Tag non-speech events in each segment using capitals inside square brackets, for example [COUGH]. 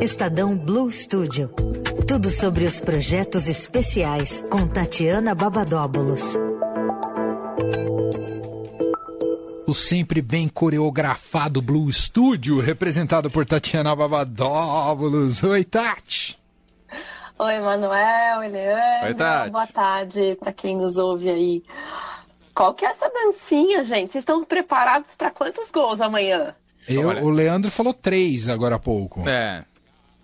Estadão Blue Studio. Tudo sobre os projetos especiais com Tatiana Babadóbulos. O sempre bem coreografado Blue Studio, representado por Tatiana Babadóbulos. Oi, Tati. Oi, Manuel, Eliane. Oi, Tati. Boa tarde para quem nos ouve aí. Qual que é essa dancinha, gente? Vocês estão preparados para quantos gols amanhã? Eu, Olha. o Leandro falou três agora há pouco. É.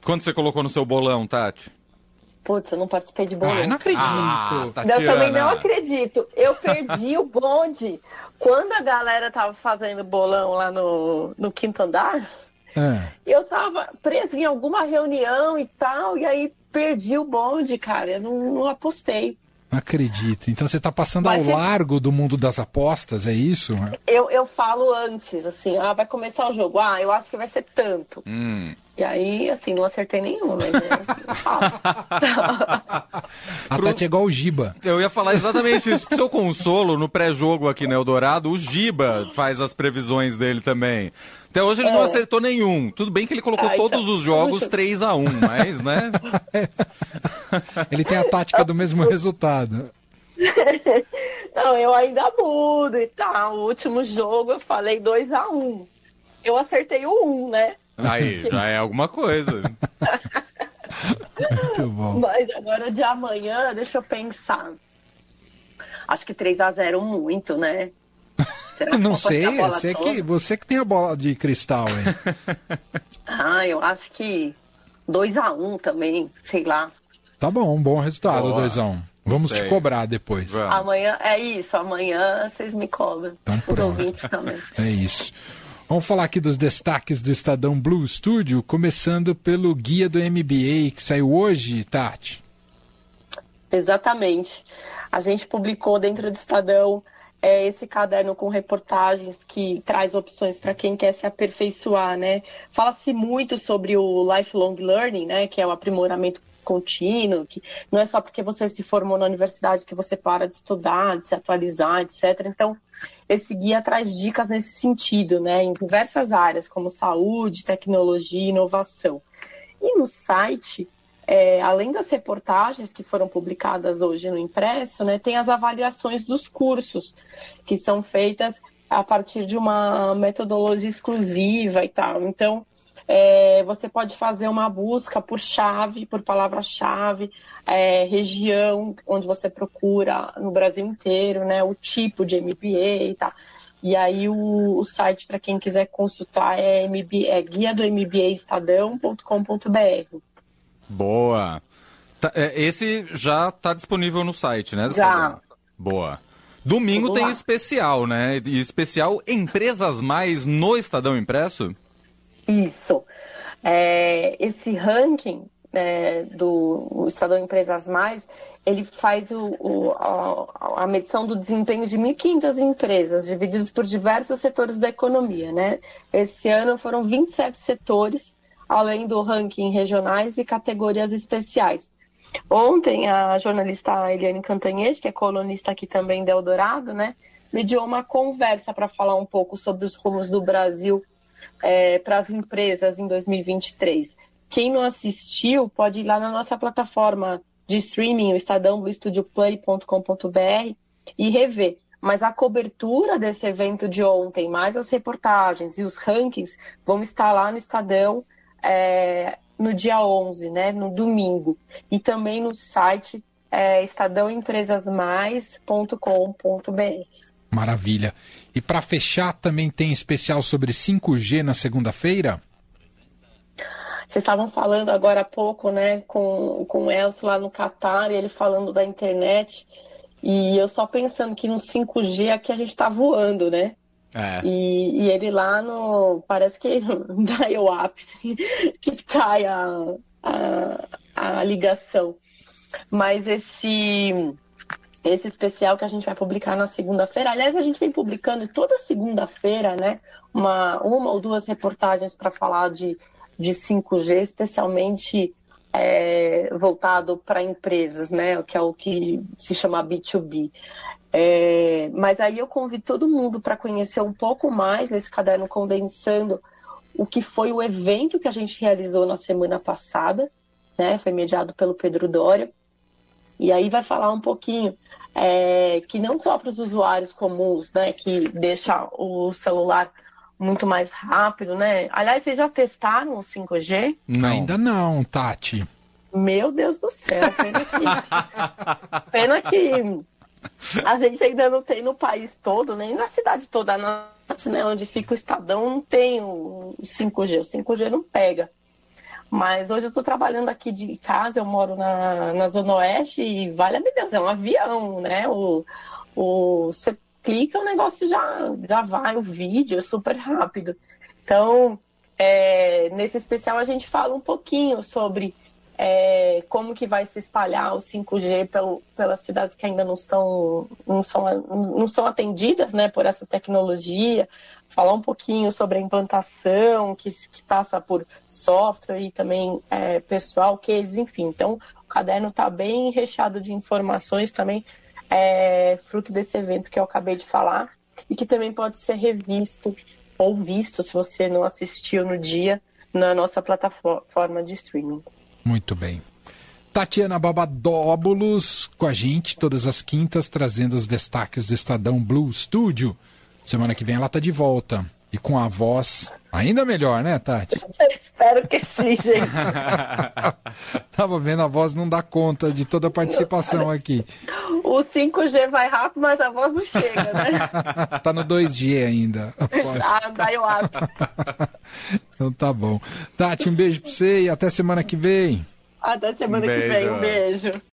Quanto você colocou no seu bolão, Tati? Putz, eu não participei de bolão. Ah, eu não acredito. Ah, Eu também não acredito. Eu perdi o bonde. Quando a galera tava fazendo bolão lá no, no quinto andar, Ah, eu tava presa em alguma reunião e tal, e aí perdi o bonde, cara. Eu não, não apostei. Não acredito. Então você tá passando Vai ao ser- largo do mundo das apostas, é isso? Eu, eu falo antes, assim, ah, vai começar o jogo. Ah, eu acho que vai ser tanto. Hum. E aí, assim, não acertei nenhuma, mas é, eu falo. [LAUGHS] A Tati é igual o Giba. Eu ia falar exatamente isso. Pro seu consolo, no pré-jogo aqui no Eldorado, o Giba faz as previsões dele também. Até hoje ele não É. acertou nenhum. Tudo bem que ele colocou Ah, então. todos os jogos 3 a 1 mas, né? [LAUGHS] Ele tem a tática do mesmo resultado. [LAUGHS] Não, eu ainda mudo e tal. O último jogo eu falei 2 a 1 um. Eu acertei o 1, um, né? Aí, já é alguma coisa. [LAUGHS] Muito bom. Mas agora de amanhã, deixa eu pensar. Acho que 3 a 0 muito, né? Será que Não sei, você toda? que, você que tem a bola de cristal, hein? [LAUGHS] Ah, eu acho que 2 a 1 também, sei lá. Tá bom, um bom resultado, Boa. 2x1. Vamos te Gostei. cobrar depois. Vamos. Amanhã, é isso, amanhã vocês me cobram. Então Os pronto. ouvintes também. É isso. Vamos falar aqui dos destaques do Estadão Blue Studio, começando pelo guia do MBA que saiu hoje, Tati. Exatamente. A gente publicou dentro do Estadão é, esse caderno com reportagens que traz opções para quem quer se aperfeiçoar, né? Fala-se muito sobre o lifelong learning, né? Que é o aprimoramento contínuo, que não é só porque você se formou na universidade que você para de estudar, de se atualizar, etc. Então, esse guia traz dicas nesse sentido, né? Em diversas áreas, como saúde, tecnologia inovação. E no site é, além das reportagens que foram publicadas hoje no impresso, né, tem as avaliações dos cursos, que são feitas a partir de uma metodologia exclusiva e tal. Então, é, você pode fazer uma busca por chave, por palavra-chave, é, região onde você procura no Brasil inteiro, né, o tipo de MBA e tal. E aí o, o site para quem quiser consultar é, MB, é guia do MBAestadão.com.br. Boa. Tá, é, esse já tá disponível no site, né? Já. Boa. Domingo Tudo tem lá. especial, né? E especial Empresas Mais no Estadão Impresso? Isso. É, esse ranking é, do Estadão Empresas Mais, ele faz o, o- a, a medição do desempenho de 1.500 empresas, divididas por diversos setores da economia. Né? Esse ano foram 27 setores, além do ranking regionais e categorias especiais. Ontem, a jornalista Eliane Cantanhete, que é colunista aqui também da Eldorado, né, mediou uma conversa para falar um pouco sobre os rumos do Brasil é, para as empresas em 2023. Quem não assistiu pode ir lá na nossa plataforma de streaming, o estadãoestudioplay.com.br e rever. Mas a cobertura desse evento de ontem, mais as reportagens e os rankings, vão estar lá no Estadão é, no dia 11, né, no domingo. E também no site é, estadãoempresasmais.com.br. Maravilha. E para fechar, também tem especial sobre 5G na segunda-feira? Vocês estavam falando agora há pouco, né, com, com o Elcio lá no Catar, e ele falando da internet. E eu só pensando que no 5G aqui a gente tá voando, né? É. E, e ele lá no. Parece que [LAUGHS] da IOAP que cai a, a, a ligação. Mas esse, esse especial que a gente vai publicar na segunda-feira, aliás, a gente vem publicando toda segunda-feira, né? Uma, uma ou duas reportagens para falar de, de 5G, especialmente é, voltado para empresas, né? Que é o que se chama B2B. É, mas aí eu convido todo mundo para conhecer um pouco mais esse caderno condensando o que foi o evento que a gente realizou na semana passada, né? Foi mediado pelo Pedro Dória. E aí vai falar um pouquinho é, que não só para os usuários comuns, né, que deixa o celular muito mais rápido, né? Aliás, vocês já testaram o 5G? Não. Ainda não, Tati. Meu Deus do céu, pena que. [LAUGHS] pena que a gente ainda não tem no país todo, nem na cidade toda, né, onde fica o Estadão, não tem o 5G. O 5G não pega. Mas hoje eu estou trabalhando aqui de casa, eu moro na, na Zona Oeste e, vale me Deus, é um avião, né? O, o, você clica, o negócio já, já vai, o vídeo é super rápido. Então, é, nesse especial a gente fala um pouquinho sobre é, como que vai se espalhar o 5G pelo, pelas cidades que ainda não estão não são, não são atendidas né, por essa tecnologia, falar um pouquinho sobre a implantação que, que passa por software e também é, pessoal, cases, enfim. Então, o caderno está bem recheado de informações também, é, fruto desse evento que eu acabei de falar, e que também pode ser revisto ou visto, se você não assistiu no dia, na nossa plataforma de streaming. Muito bem. Tatiana Babadóbulos com a gente todas as quintas, trazendo os destaques do Estadão Blue Studio. Semana que vem ela tá de volta. E com a voz ainda melhor, né, Tati? [LAUGHS] Eu espero que sim, gente. [LAUGHS] Tava vendo, a voz não dá conta de toda a participação aqui. O 5G vai rápido, mas a voz não chega, né? [LAUGHS] tá no 2G ainda. Ah, dá eu acho. Então tá bom. Tati, um beijo pra você e até semana que vem. Até semana um que vem, um beijo.